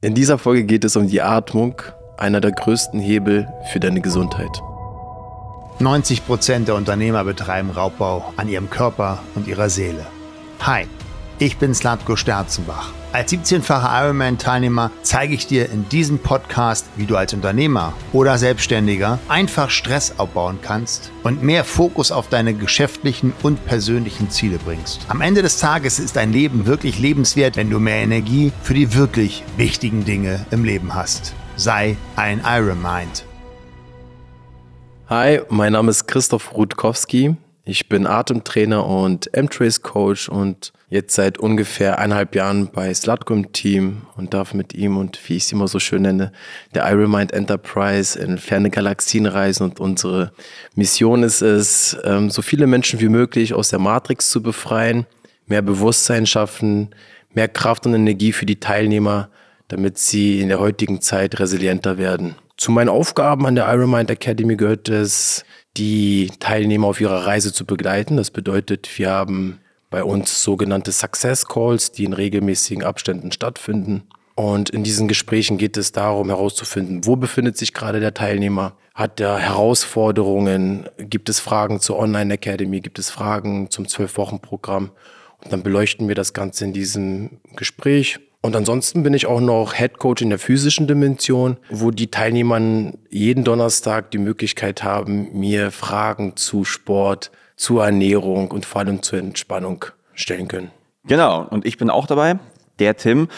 In dieser Folge geht es um die Atmung, einer der größten Hebel für deine Gesundheit. 90 Prozent der Unternehmer betreiben Raubbau an ihrem Körper und ihrer Seele. Hi, ich bin Slatko Sterzenbach. Als 17-facher Ironman-Teilnehmer zeige ich dir in diesem Podcast, wie du als Unternehmer oder Selbstständiger einfach Stress abbauen kannst und mehr Fokus auf deine geschäftlichen und persönlichen Ziele bringst. Am Ende des Tages ist dein Leben wirklich lebenswert, wenn du mehr Energie für die wirklich wichtigen Dinge im Leben hast. Sei ein Ironmind. Hi, mein Name ist Christoph Rutkowski. Ich bin Atemtrainer und M-Trace Coach und jetzt seit ungefähr eineinhalb Jahren bei Slutko im Team und darf mit ihm und wie ich es immer so schön nenne, der Iron Mind Enterprise in ferne Galaxien reisen und unsere Mission ist es, ähm, so viele Menschen wie möglich aus der Matrix zu befreien, mehr Bewusstsein schaffen, mehr Kraft und Energie für die Teilnehmer, damit sie in der heutigen Zeit resilienter werden. Zu meinen Aufgaben an der Iron Mind Academy gehört es, die Teilnehmer auf ihrer Reise zu begleiten. Das bedeutet, wir haben bei uns sogenannte Success Calls, die in regelmäßigen Abständen stattfinden. Und in diesen Gesprächen geht es darum herauszufinden, wo befindet sich gerade der Teilnehmer? Hat er Herausforderungen? Gibt es Fragen zur Online Academy? Gibt es Fragen zum Zwölf-Wochen-Programm? Und dann beleuchten wir das Ganze in diesem Gespräch und ansonsten bin ich auch noch Head Coach in der physischen Dimension, wo die Teilnehmer jeden Donnerstag die Möglichkeit haben, mir Fragen zu Sport, zur Ernährung und vor allem zur Entspannung stellen können. Genau, und ich bin auch dabei, der Tim.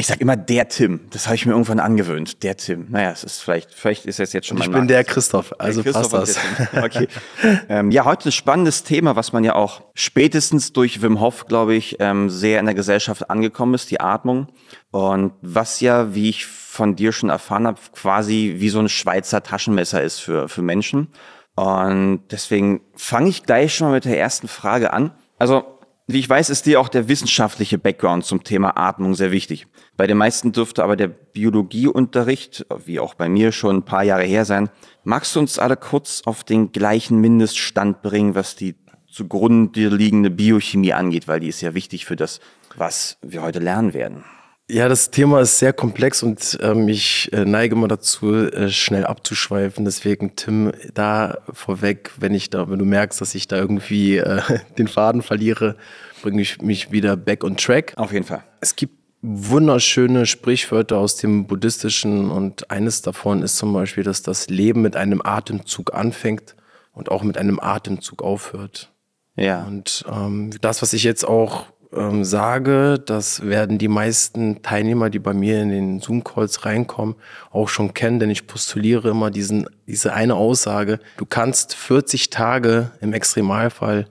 Ich sag immer der Tim. Das habe ich mir irgendwann angewöhnt. Der Tim. Naja, es ist vielleicht, vielleicht ist es jetzt schon mal. Ich bin der Christoph, also der Christoph passt das. Okay. ähm, ja, heute ein spannendes Thema, was man ja auch spätestens durch Wim Hof, glaube ich, ähm, sehr in der Gesellschaft angekommen ist, die Atmung. Und was ja, wie ich von dir schon erfahren habe, quasi wie so ein Schweizer Taschenmesser ist für, für Menschen. Und deswegen fange ich gleich schon mal mit der ersten Frage an. Also wie ich weiß, ist dir auch der wissenschaftliche Background zum Thema Atmung sehr wichtig. Bei den meisten dürfte aber der Biologieunterricht, wie auch bei mir, schon ein paar Jahre her sein. Magst du uns alle kurz auf den gleichen Mindeststand bringen, was die zugrunde liegende Biochemie angeht, weil die ist ja wichtig für das, was wir heute lernen werden. Ja, das Thema ist sehr komplex und ähm, ich äh, neige immer dazu, äh, schnell abzuschweifen. Deswegen, Tim, da vorweg, wenn ich da, wenn du merkst, dass ich da irgendwie äh, den Faden verliere, bringe ich mich wieder back on track. Auf jeden Fall. Es gibt wunderschöne Sprichwörter aus dem Buddhistischen und eines davon ist zum Beispiel, dass das Leben mit einem Atemzug anfängt und auch mit einem Atemzug aufhört. Ja. Und ähm, das, was ich jetzt auch ähm, sage, das werden die meisten Teilnehmer, die bei mir in den Zoom-Calls reinkommen, auch schon kennen, denn ich postuliere immer diesen, diese eine Aussage, du kannst 40 Tage im Extremalfall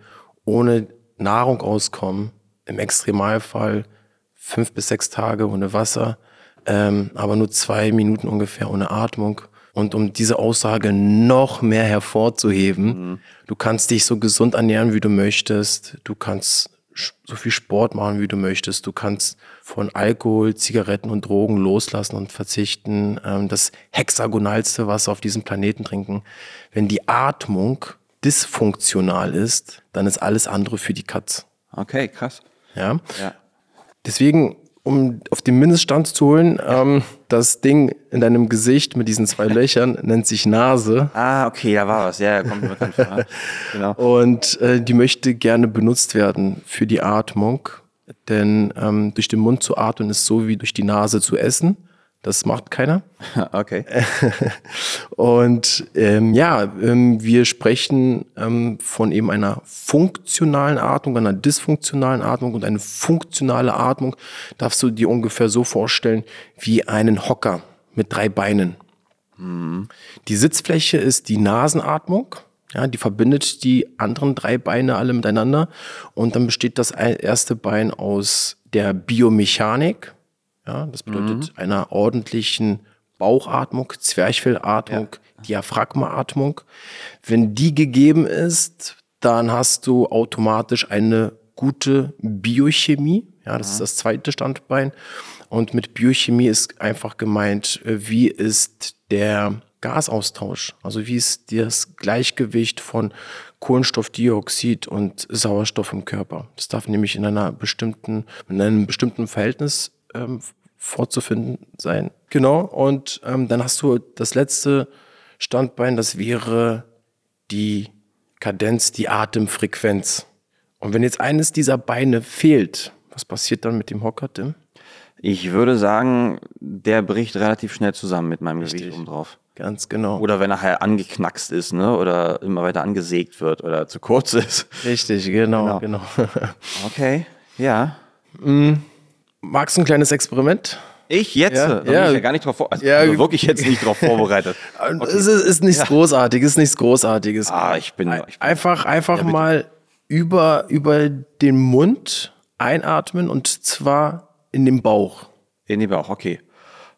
ohne Nahrung auskommen, im Extremalfall fünf bis sechs Tage ohne Wasser, ähm, aber nur zwei Minuten ungefähr ohne Atmung. Und um diese Aussage noch mehr hervorzuheben, mhm. du kannst dich so gesund ernähren, wie du möchtest, du kannst so viel Sport machen, wie du möchtest. Du kannst von Alkohol, Zigaretten und Drogen loslassen und verzichten. Ähm, das hexagonalste Wasser auf diesem Planeten trinken. Wenn die Atmung dysfunktional ist, dann ist alles andere für die Katz. Okay, krass. Ja. ja. Deswegen um auf den Mindeststand zu holen, ähm, das Ding in deinem Gesicht mit diesen zwei Löchern nennt sich Nase. Ah, okay, da war was. Ja, kommt mir bekannt vor. genau. Und äh, die möchte gerne benutzt werden für die Atmung. Denn ähm, durch den Mund zu atmen ist so wie durch die Nase zu essen. Das macht keiner. Okay. Und ähm, ja, ähm, wir sprechen ähm, von eben einer funktionalen Atmung, einer dysfunktionalen Atmung und eine funktionale Atmung darfst du dir ungefähr so vorstellen wie einen Hocker mit drei Beinen. Mhm. Die Sitzfläche ist die Nasenatmung. Ja, die verbindet die anderen drei Beine alle miteinander. Und dann besteht das erste Bein aus der Biomechanik. Ja, das bedeutet mhm. einer ordentlichen Bauchatmung, Zwerchfellatmung, ja. Diaphragmaatmung. Wenn die gegeben ist, dann hast du automatisch eine gute Biochemie. Ja, das mhm. ist das zweite Standbein. Und mit Biochemie ist einfach gemeint, äh, wie ist der Gasaustausch? Also wie ist das Gleichgewicht von Kohlenstoffdioxid und Sauerstoff im Körper? Das darf nämlich in einer bestimmten, in einem bestimmten Verhältnis ähm, vorzufinden sein. Genau. Und ähm, dann hast du das letzte Standbein, das wäre die Kadenz, die Atemfrequenz. Und wenn jetzt eines dieser Beine fehlt, was passiert dann mit dem Hocker, Tim? Ich würde sagen, der bricht relativ schnell zusammen mit meinem Richtig. Gewicht oben drauf. Ganz genau. Oder wenn er halt angeknackst ist, ne? Oder immer weiter angesägt wird oder zu kurz ist. Richtig, genau, genau. Okay, ja. Magst du ein kleines Experiment? Ich jetzt? Ja, da bin ja. ich ja gar nicht drauf vor also, Ja, also wirklich jetzt nicht drauf vorbereitet. Es ist, ist nichts Großartiges, nichts Großartiges. Ah, ich bin, ich bin Einfach, einfach mal über, über den Mund einatmen und zwar in den Bauch. in den Bauch, okay.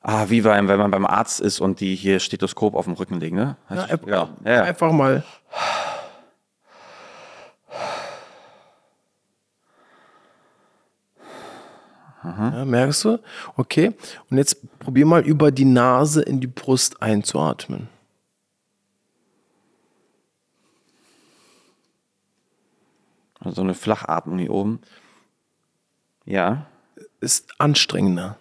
Ah, wie beim, wenn man beim Arzt ist und die hier Stethoskop auf dem Rücken legen, ne? Ja, ja, ja, ja. Einfach mal. Ja, merkst du? Okay. Und jetzt probier mal über die Nase in die Brust einzuatmen. So eine Flachatmung hier oben. Ja. Ist anstrengender.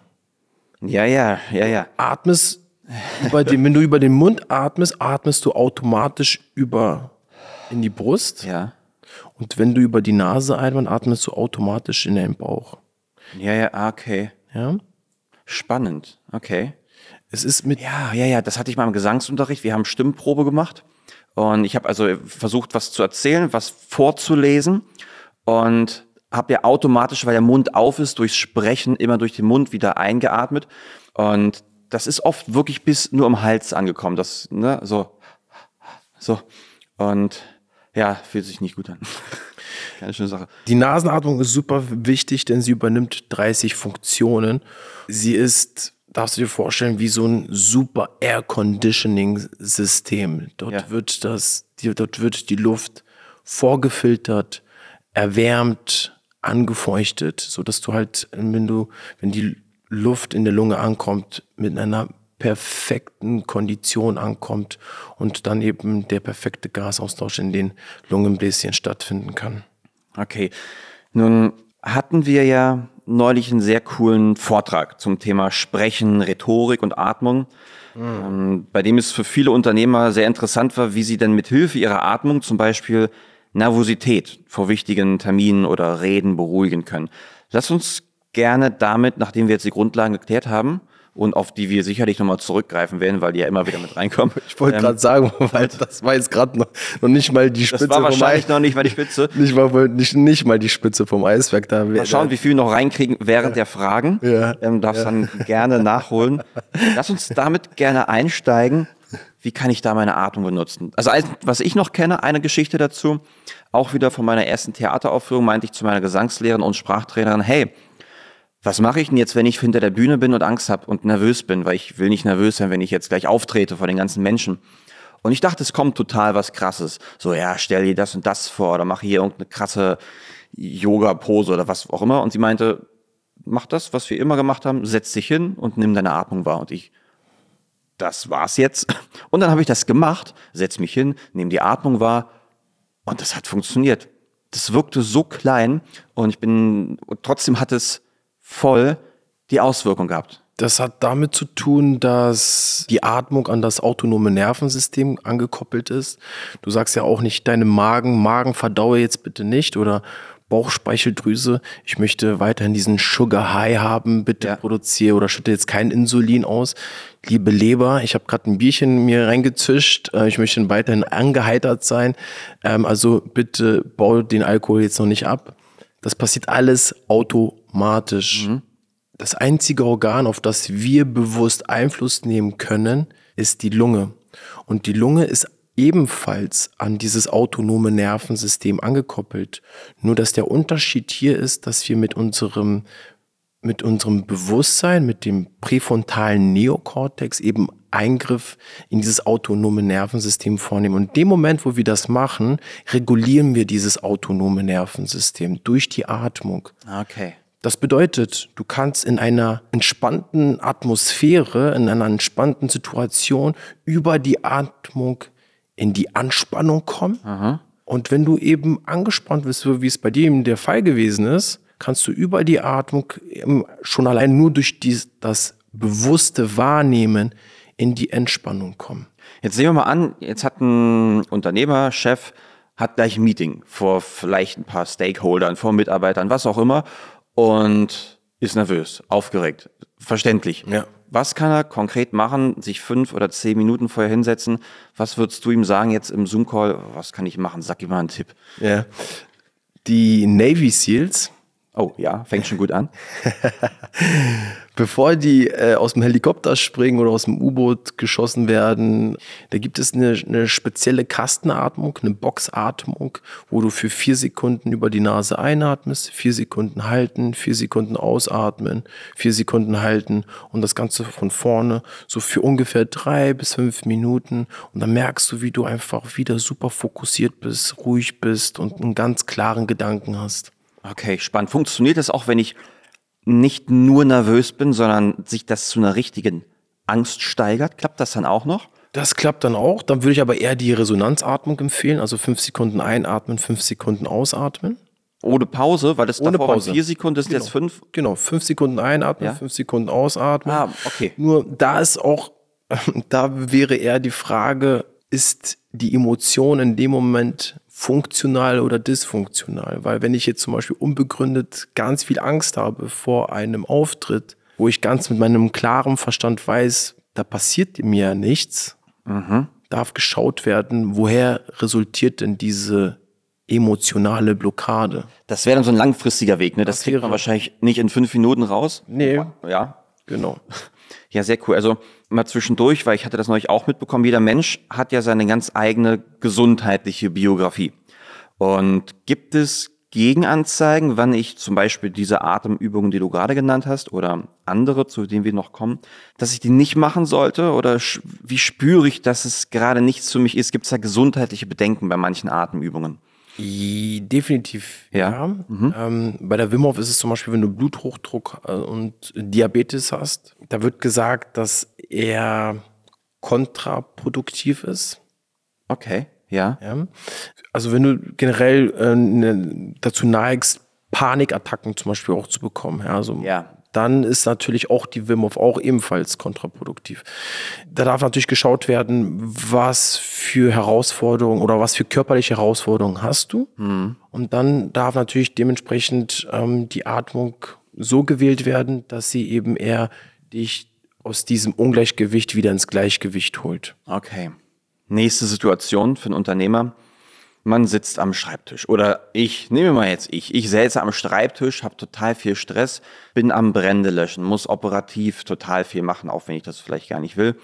Ja, ja, ja, ja. Atmest über den, wenn du über den Mund atmest, atmest du automatisch über in die Brust. Ja. Und wenn du über die Nase einatmest, atmest du automatisch in den Bauch. Ja, ja, ah, okay. Ja? Spannend. Okay. Es ist mit Ja, ja, ja, das hatte ich mal im Gesangsunterricht. Wir haben Stimmprobe gemacht und ich habe also versucht, was zu erzählen, was vorzulesen und habe ja automatisch, weil der Mund auf ist, durchs Sprechen immer durch den Mund wieder eingeatmet und das ist oft wirklich bis nur im Hals angekommen, das, ne, so, so und ja, fühlt sich nicht gut an. Keine schöne Sache. Die Nasenatmung ist super wichtig, denn sie übernimmt 30 Funktionen. Sie ist, darfst du dir vorstellen, wie so ein super Air Conditioning System. Dort Ja. wird das, die, dort wird die Luft vorgefiltert, erwärmt, angefeuchtet, so dass du halt, wenn du, wenn die Luft in der Lunge ankommt, mit einer perfekten Kondition ankommt und dann eben der perfekte Gasaustausch in den Lungenbläschen stattfinden kann. Okay. Nun hatten wir ja neulich einen sehr coolen Vortrag zum Thema Sprechen, Rhetorik und Atmung, ähm, bei dem es für viele Unternehmer sehr interessant war, wie sie denn mit Hilfe ihrer Atmung zum Beispiel Nervosität vor wichtigen Terminen oder Reden beruhigen können. Lass uns gerne damit, nachdem wir jetzt die Grundlagen geklärt haben und auf die wir sicherlich nochmal zurückgreifen werden, weil die ja immer wieder mit reinkommen. Ich wollte Ähm, gerade sagen, weil das war jetzt gerade noch, noch nicht mal die Spitze das war wahrscheinlich vom noch nicht mal die Spitze. Nicht mal nicht, nicht mal die Spitze vom Eisberg da. Mal schauen, wie viel wir noch reinkriegen während der Fragen. Ja. Ähm, darfst dann gerne nachholen. Lass uns damit gerne einsteigen. Wie kann ich da meine Atmung benutzen? Also, was ich noch kenne, eine Geschichte dazu, auch wieder von meiner ersten Theateraufführung, meinte ich zu meiner Gesangslehrerin und Sprachtrainerin, hey, was mache ich denn jetzt, wenn ich hinter der Bühne bin und Angst habe und nervös bin, weil ich will nicht nervös sein, wenn ich jetzt gleich auftrete vor den ganzen Menschen. Und ich dachte, es kommt total was Krasses. So, ja, stell dir das und das vor oder mach hier irgendeine krasse Yoga-Pose oder was auch immer. Und sie meinte, mach das, was wir immer gemacht haben, setz dich hin und nimm deine Atmung wahr. Und ich, das war's jetzt. Und dann habe ich das gemacht, setz mich hin, nehme die Atmung wahr und das hat funktioniert. Das wirkte so klein und ich bin, trotzdem hat es voll die Auswirkung gehabt. Das hat damit zu tun, dass die Atmung an das autonome Nervensystem angekoppelt ist. Du sagst ja auch nicht deinem Magen, Magen verdaue jetzt bitte nicht oder Bauchspeicheldrüse, ich möchte weiterhin diesen Sugar High haben, bitte Ja. produziere oder schütte jetzt kein Insulin aus. Liebe Leber, ich habe gerade ein Bierchen mir reingezischt, äh, ich möchte weiterhin angeheitert sein, ähm, also bitte bau den Alkohol jetzt noch nicht ab. Das passiert alles automatisch. Das einzige Organ, auf das wir bewusst Einfluss nehmen können, ist die Lunge. Und die Lunge ist ebenfalls an dieses autonome Nervensystem angekoppelt. Nur dass der Unterschied hier ist, dass wir mit unserem, mit unserem Bewusstsein, mit dem präfrontalen Neokortex eben Eingriff in dieses autonome Nervensystem vornehmen. Und in dem Moment, wo wir das machen, regulieren wir dieses autonome Nervensystem durch die Atmung. Okay. Das bedeutet, du kannst in einer entspannten Atmosphäre, in einer entspannten Situation über die Atmung in die Anspannung kommen. Und wenn du eben angespannt bist, so wie es bei dir eben der Fall gewesen ist, kannst du über die Atmung schon allein nur durch dies, das bewusste Wahrnehmen in die Entspannung kommen. Jetzt sehen wir mal an, jetzt hat ein Unternehmer, Chef, hat gleich ein Meeting vor vielleicht ein paar Stakeholdern, vor Mitarbeitern, was auch immer und ist nervös, aufgeregt, verständlich. Ja. Was kann er konkret machen? Sich fünf oder zehn Minuten vorher hinsetzen? Was würdest du ihm sagen jetzt im Zoom-Call? Was kann ich machen? Sag ihm mal einen Tipp. Ja. Die Navy SEALs, Oh ja, fängt schon gut an. bevor die äh, aus dem Helikopter springen oder aus dem U-Boot geschossen werden, da gibt es eine, eine spezielle Kastenatmung, eine Boxatmung, wo du für vier Sekunden über die Nase einatmest, vier Sekunden halten, vier Sekunden ausatmen, vier Sekunden halten und das Ganze von vorne so für ungefähr drei bis fünf Minuten und dann merkst du, wie du einfach wieder super fokussiert bist, ruhig bist und einen ganz klaren Gedanken hast. Okay, spannend. Funktioniert das auch, wenn ich nicht nur nervös bin, sondern sich das zu einer richtigen Angst steigert? Klappt das dann auch noch? Das klappt dann auch. Dann würde ich aber eher die Resonanzatmung empfehlen, also fünf Sekunden einatmen, fünf Sekunden ausatmen. Ohne Pause, weil das Ohne davor Pause. vier Sekunden, sind Genau. jetzt fünf. Genau, fünf Sekunden einatmen, Ja. fünf Sekunden ausatmen. Ah, okay. Nur da ist auch, da wäre eher die Frage, ist die Emotion in dem Moment funktional oder dysfunktional? Weil wenn ich jetzt zum Beispiel unbegründet ganz viel Angst habe vor einem Auftritt, wo ich ganz mit meinem klaren Verstand weiß, da passiert mir ja nichts, darf geschaut werden, woher resultiert denn diese emotionale Blockade? Das wäre dann so ein langfristiger Weg, ne? Das, Das kriegt man wäre- wahrscheinlich nicht in fünf Minuten raus. Nee, Ja. genau. Ja, sehr cool. Also mal zwischendurch, weil ich hatte das neulich auch mitbekommen, jeder Mensch hat ja seine ganz eigene gesundheitliche Biografie. Und gibt es Gegenanzeigen, wann ich zum Beispiel diese Atemübungen, die du gerade genannt hast, oder andere, zu denen wir noch kommen, dass ich die nicht machen sollte? Oder wie spüre ich, dass es gerade nichts für mich ist? Gibt es da gesundheitliche Bedenken bei manchen Atemübungen? Definitiv, Ja. ja. Ähm, bei der Wim Hof ist es zum Beispiel, wenn du Bluthochdruck äh, und Diabetes hast, da wird gesagt, dass er kontraproduktiv ist. Okay, ja. Ja? Also wenn du generell äh, ne, dazu neigst, Panikattacken zum Beispiel auch zu bekommen, ja, also Ja. Dann ist natürlich auch die Wim Hof auch ebenfalls kontraproduktiv. Da darf natürlich geschaut werden, was für Herausforderungen oder was für körperliche Herausforderungen hast du. Und dann darf natürlich dementsprechend ähm, die Atmung so gewählt werden, dass sie eben eher dich aus diesem Ungleichgewicht wieder ins Gleichgewicht holt. Okay. Nächste Situation für einen Unternehmer. Man sitzt am Schreibtisch. Oder ich, nehmen wir mal jetzt ich. Ich sitze am Schreibtisch, habe total viel Stress, bin am Brände löschen, muss operativ total viel machen, auch wenn ich das vielleicht gar nicht will.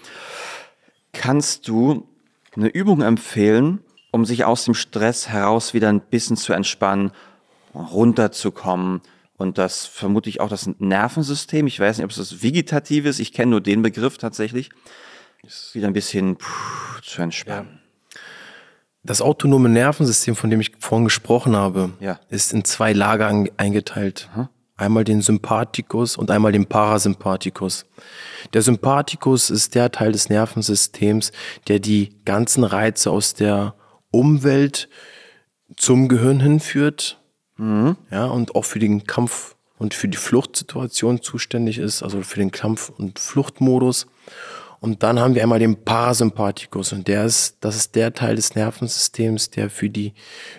Kannst du eine Übung empfehlen, um sich aus dem Stress heraus wieder ein bisschen zu entspannen, runterzukommen? Und das vermute ich auch das Nervensystem. Ich weiß nicht, ob es das Vegetative ist. Ich kenne nur den Begriff tatsächlich. Ist wieder ein bisschen puh, zu entspannen. Das autonome Nervensystem, von dem ich vorhin gesprochen habe, Ja. ist in zwei Lager eingeteilt. Einmal den Sympathikus und einmal den Parasympathikus. Der Sympathikus ist der Teil des Nervensystems, der die ganzen Reize aus der Umwelt zum Gehirn hinführt. Ja, und auch für den Kampf und für die Fluchtsituation zuständig ist, also für den Kampf- und Fluchtmodus. Und dann haben wir einmal den Parasympathikus und der ist, das ist der Teil des Nervensystems, der für die,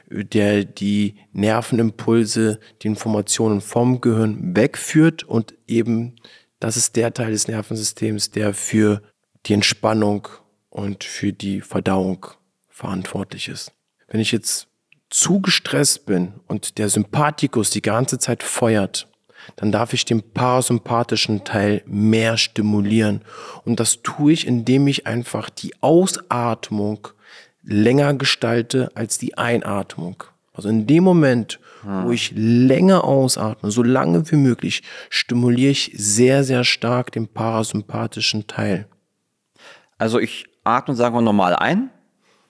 der die Nervenimpulse, die Informationen vom Gehirn wegführt und eben, das ist der Teil des Nervensystems, der für die Entspannung und für die Verdauung verantwortlich ist. Wenn ich jetzt zu gestresst bin und der Sympathikus die ganze Zeit feuert, dann darf ich den parasympathischen Teil mehr stimulieren. Und das tue ich, indem ich einfach die Ausatmung länger gestalte als die Einatmung. Also in dem Moment, wo ich länger ausatme, so lange wie möglich, stimuliere ich sehr, sehr stark den parasympathischen Teil. Also ich atme, sagen wir, normal ein,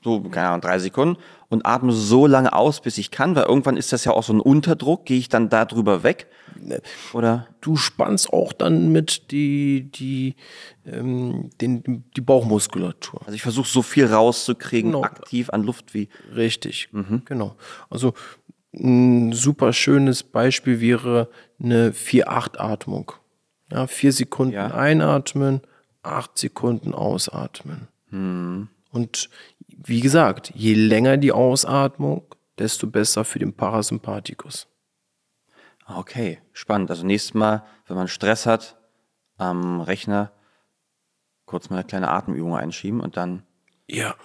so, keine Ahnung, drei Sekunden, und atme so lange aus, bis ich kann, weil irgendwann ist das ja auch so ein Unterdruck, gehe ich dann da drüber weg? Oder? du spannst auch dann mit die, die, ähm, den, die Bauchmuskulatur. Also ich versuche so viel rauszukriegen, Genau. aktiv an Luft wie. Richtig, genau. Also ein super schönes Beispiel wäre eine 4-8-Atmung. Ja, vier Sekunden ja. einatmen, acht Sekunden ausatmen. Hm. Und wie gesagt, je länger die Ausatmung, desto besser für den Parasympathikus. Okay, spannend. Also nächstes Mal, wenn man Stress hat am Rechner, kurz mal eine kleine Atemübung einschieben und dann. Ja.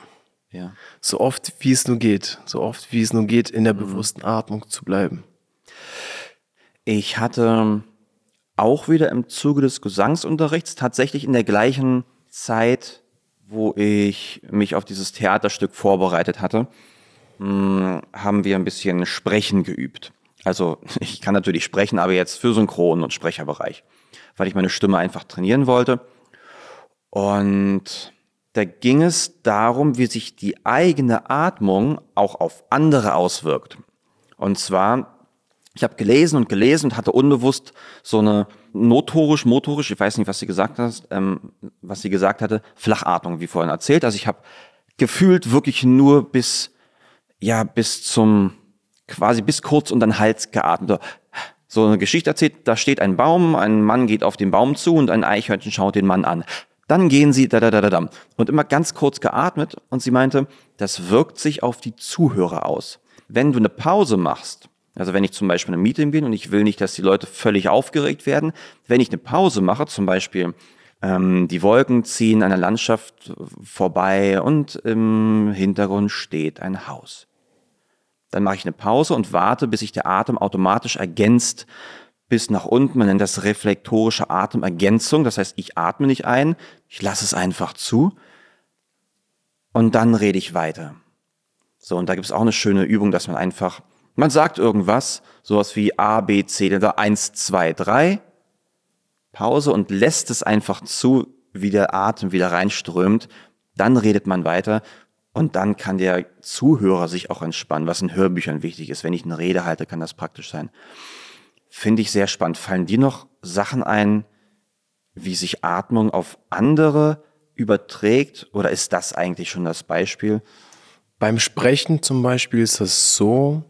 Ja. So oft wie es nur geht, so oft wie es nur geht, in der mhm. bewussten Atmung zu bleiben. Ich hatte auch wieder im Zuge des Gesangsunterrichts tatsächlich in der gleichen Zeit, wo ich mich auf dieses Theaterstück vorbereitet hatte, hm, haben wir ein bisschen Sprechen geübt. Also ich kann natürlich sprechen, aber jetzt für Synchron- und Sprecherbereich, weil ich meine Stimme einfach trainieren wollte. Und da ging es darum, wie sich die eigene Atmung auch auf andere auswirkt. Und zwar, ich habe gelesen und gelesen und hatte unbewusst so eine notorisch, motorisch, ich weiß nicht, was sie gesagt hat, ähm, was sie gesagt hatte, Flachatmung, wie vorhin erzählt. Also ich habe gefühlt wirklich nur bis, ja, bis zum, quasi bis kurz und dann Hals geatmet. So eine Geschichte erzählt, da steht ein Baum, ein Mann geht auf den Baum zu und ein Eichhörnchen schaut den Mann an. Dann gehen sie da da da da da und immer ganz kurz geatmet und sie meinte, das wirkt sich auf die Zuhörer aus. Wenn du eine Pause machst, also wenn ich zum Beispiel in ein Meeting bin und ich will nicht, dass die Leute völlig aufgeregt werden, wenn ich eine Pause mache, zum Beispiel ähm, die Wolken ziehen an der Landschaft vorbei und im Hintergrund steht ein Haus. Dann mache ich eine Pause und warte, bis sich der Atem automatisch ergänzt bis nach unten. Man nennt das reflektorische Atemergänzung. Das heißt, ich atme nicht ein, ich lasse es einfach zu und dann rede ich weiter. So, und da gibt es auch eine schöne Übung, dass man einfach, man sagt irgendwas, sowas wie A, B, C, oder 1, 2, 3, Pause und lässt es einfach zu, wie der Atem wieder reinströmt. Dann redet man weiter und dann kann der Zuhörer sich auch entspannen, was in Hörbüchern wichtig ist. Wenn ich eine Rede halte, kann das praktisch sein. Finde ich sehr spannend. Fallen dir noch Sachen ein, wie sich Atmung auf andere überträgt? Oder ist das eigentlich schon das Beispiel? Beim Sprechen zum Beispiel ist es so,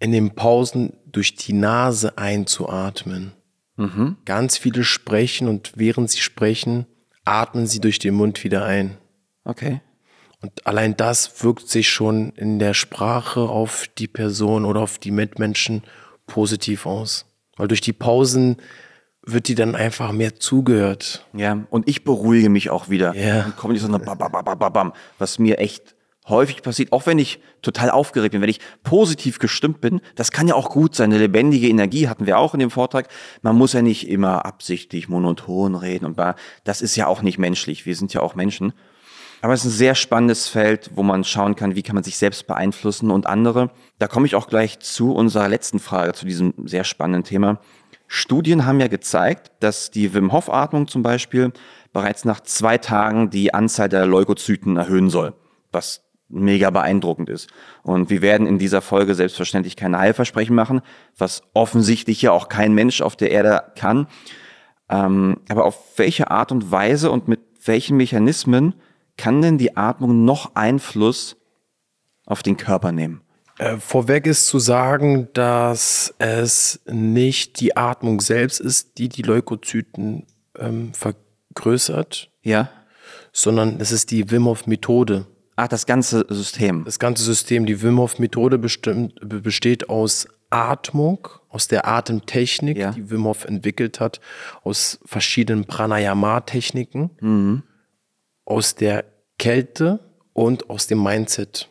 in den Pausen durch die Nase einzuatmen. Mhm. Ganz viele sprechen und während sie sprechen, atmen sie durch den Mund wieder ein. Okay. Und allein das wirkt sich schon in der Sprache auf die Person oder auf die Mitmenschen positiv aus. Weil durch die Pausen wird die dann einfach mehr zugehört. Ja, und ich beruhige mich auch wieder. Ja. Dann kommt die so eine bam, bam, bam, bam, was mir echt häufig passiert, auch wenn ich total aufgeregt bin, wenn ich positiv gestimmt bin, das kann ja auch gut sein. Eine lebendige Energie hatten wir auch in dem Vortrag. Man muss ja nicht immer absichtlich monoton reden und das ist ja auch nicht menschlich. Wir sind ja auch Menschen. Aber es ist ein sehr spannendes Feld, wo man schauen kann, wie kann man sich selbst beeinflussen und andere. Da komme ich auch gleich zu unserer letzten Frage, zu diesem sehr spannenden Thema. Studien haben ja gezeigt, dass die Wim Hof Atmung zum Beispiel bereits nach zwei Tagen die Anzahl der Leukozyten erhöhen soll, was mega beeindruckend ist. Und wir werden in dieser Folge selbstverständlich keine Heilversprechen machen, was offensichtlich ja auch kein Mensch auf der Erde kann. Ähm, aber auf welche Art und Weise und mit welchen Mechanismen kann denn die Atmung noch Einfluss auf den Körper nehmen? Äh, vorweg ist zu sagen, dass es nicht die Atmung selbst ist, die die Leukozyten ähm, vergrößert. Ja. Sondern es ist die Wim Hof Methode. Ach, das ganze System. Das ganze System. Die Wim Hof Methode besteht aus Atmung, aus der Atemtechnik, ja. die Wim Hof entwickelt hat, aus verschiedenen Pranayama-Techniken. Mhm aus der Kälte und aus dem Mindset.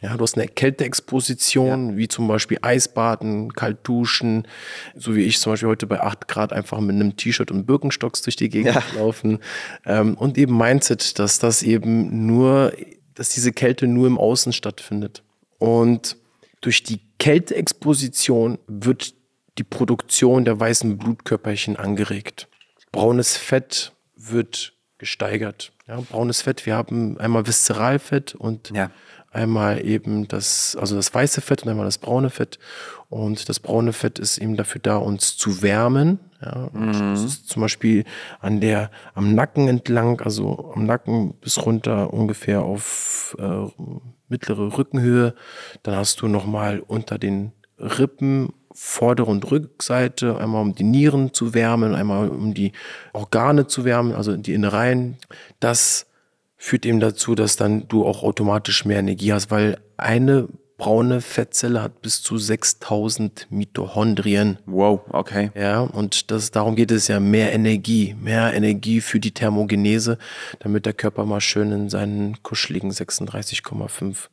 Ja, du hast eine Kälteexposition, ja. wie zum Beispiel Eisbaden, kalt duschen, so wie ich zum Beispiel heute bei 8 Grad einfach mit einem T-Shirt und Birkenstocks durch die Gegend ja. laufen. Ähm, und eben Mindset, dass das eben nur, dass diese Kälte nur im Außen stattfindet. Und durch die Kälteexposition wird die Produktion der weißen Blutkörperchen angeregt. Braunes Fett wird gesteigert. Ja, braunes Fett, wir haben einmal Viszeralfett und ja. Einmal eben das, also das weiße Fett und einmal das braune Fett. Und das braune Fett ist eben dafür da, uns zu wärmen. Ja, mhm. Das ist zum Beispiel an der, am Nacken entlang, also am Nacken bis runter ungefähr auf äh, mittlere Rückenhöhe. Dann hast du nochmal unter den Rippen, Vorder- und Rückseite, einmal um die Nieren zu wärmen, einmal um die Organe zu wärmen, also die Innereien. Das führt eben dazu, dass dann du auch automatisch mehr Energie hast, weil eine braune Fettzelle hat bis zu 6000 Mitochondrien. Wow, okay. Ja, und das, darum geht es ja, mehr Energie, mehr Energie für die Thermogenese, damit der Körper mal schön in seinen kuscheligen 36,5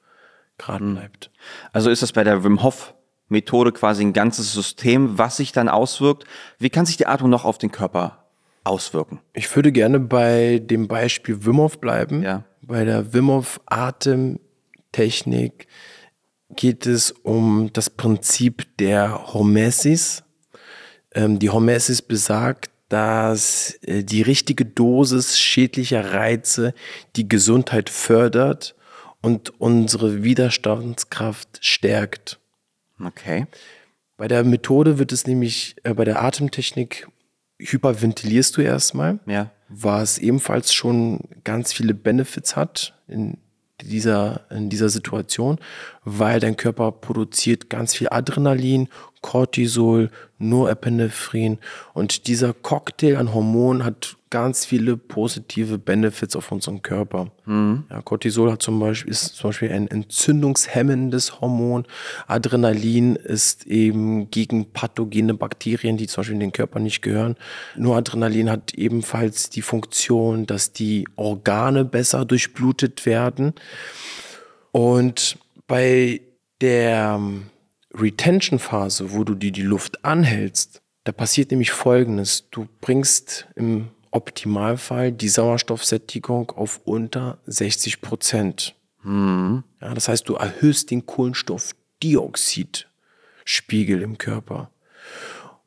Grad hm. bleibt. Also ist das bei der Wim Hof Methode quasi ein ganzes System, was sich dann auswirkt. Wie kann sich die Atmung noch auf den Körper auswirken? Ich würde gerne bei dem Beispiel Wim Hof bleiben. Ja. Bei der Wim Hof Atemtechnik geht es um das Prinzip der Hormesis. Ähm, die Hormesis besagt, dass äh, die richtige Dosis schädlicher Reize die Gesundheit fördert und unsere Widerstandskraft stärkt. Okay. Bei der Methode wird es nämlich, äh, bei der Atemtechnik hyperventilierst du erstmal. Ja. Was ebenfalls schon ganz viele Benefits hat in dieser, in dieser Situation, weil dein Körper produziert ganz viel Adrenalin, Cortisol, Norepinephrin und dieser Cocktail an Hormonen hat ganz viele positive Benefits auf unseren Körper. Mhm. Ja, Cortisol hat zum Beispiel, ist zum Beispiel ein entzündungshemmendes Hormon. Adrenalin ist eben gegen pathogene Bakterien, die zum Beispiel in den Körper nicht gehören. Nur Adrenalin hat ebenfalls die Funktion, dass die Organe besser durchblutet werden. Und bei der Retention-Phase, wo du dir die Luft anhältst, da passiert nämlich Folgendes. Du bringst im Optimalfall die Sauerstoffsättigung auf unter 60 Prozent. Mhm. Ja, das heißt, du erhöhst den Kohlenstoffdioxidspiegel im Körper.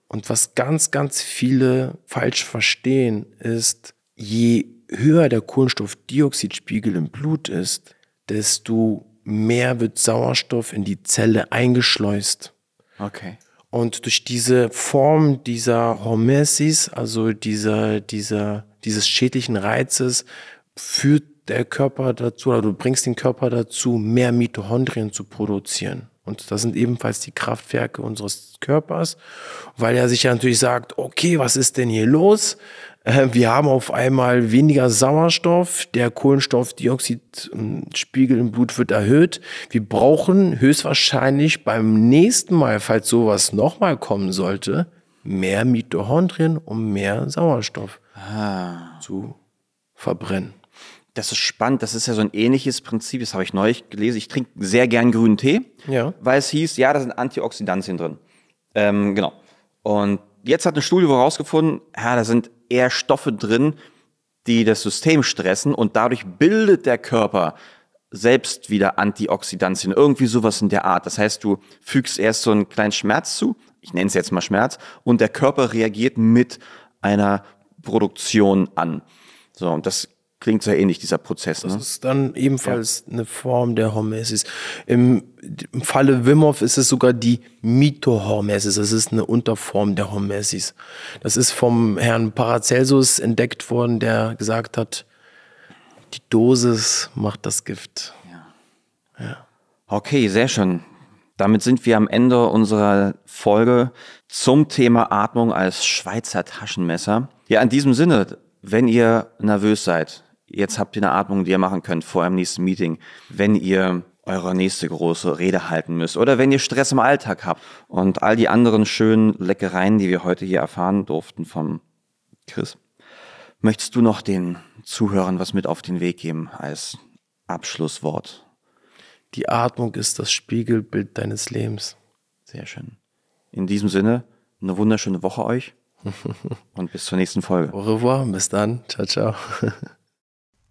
Und was ganz, ganz viele falsch verstehen, ist, je höher der Kohlenstoffdioxidspiegel im Blut ist, desto mehr wird Sauerstoff in die Zelle eingeschleust. Okay. Und durch diese Form dieser Hormesis, also dieser, dieser, dieses schädlichen Reizes, führt der Körper dazu, oder du bringst den Körper dazu, mehr Mitochondrien zu produzieren. Und das sind ebenfalls die Kraftwerke unseres Körpers, weil er sich ja natürlich sagt, okay, was ist denn hier los? Äh, wir haben auf einmal weniger Sauerstoff, der Kohlenstoffdioxidspiegel im Blut wird erhöht. Wir brauchen höchstwahrscheinlich beim nächsten Mal, falls sowas nochmal kommen sollte, mehr Mitochondrien, um mehr Sauerstoff ah. zu verbrennen. Das ist spannend. Das ist ja so ein ähnliches Prinzip. Das habe ich neulich gelesen. Ich trinke sehr gern grünen Tee, ja. weil es hieß, ja, da sind Antioxidantien drin. Ähm, genau. Und jetzt hat eine Studie herausgefunden, ja, da sind eher Stoffe drin, die das System stressen und dadurch bildet der Körper selbst wieder Antioxidantien, irgendwie sowas in der Art. Das heißt, du fügst erst so einen kleinen Schmerz zu, ich nenne es jetzt mal Schmerz, und der Körper reagiert mit einer Produktion an. So, und das klingt sehr ähnlich, dieser Prozess. Ne? Das ist dann ebenfalls ja. eine Form der Hormesis. Im, Im Falle Wim Hof ist es sogar die Mitohormesis. Das ist eine Unterform der Hormesis. Das ist vom Herrn Paracelsus entdeckt worden, der gesagt hat, die Dosis macht das Gift. Ja. ja. Okay, sehr schön. Damit sind wir am Ende unserer Folge zum Thema Atmung als Schweizer Taschenmesser. Ja, in diesem Sinne, wenn ihr nervös seid, Jetzt habt ihr eine Atmung, die ihr machen könnt vor eurem nächsten Meeting, wenn ihr eure nächste große Rede halten müsst oder wenn ihr Stress im Alltag habt und all die anderen schönen Leckereien, die wir heute hier erfahren durften von Chris. Möchtest du noch den Zuhörern was mit auf den Weg geben als Abschlusswort? Die Atmung ist das Spiegelbild deines Lebens. Sehr schön. In diesem Sinne, eine wunderschöne Woche euch und bis zur nächsten Folge. Au revoir, bis dann. Ciao, ciao.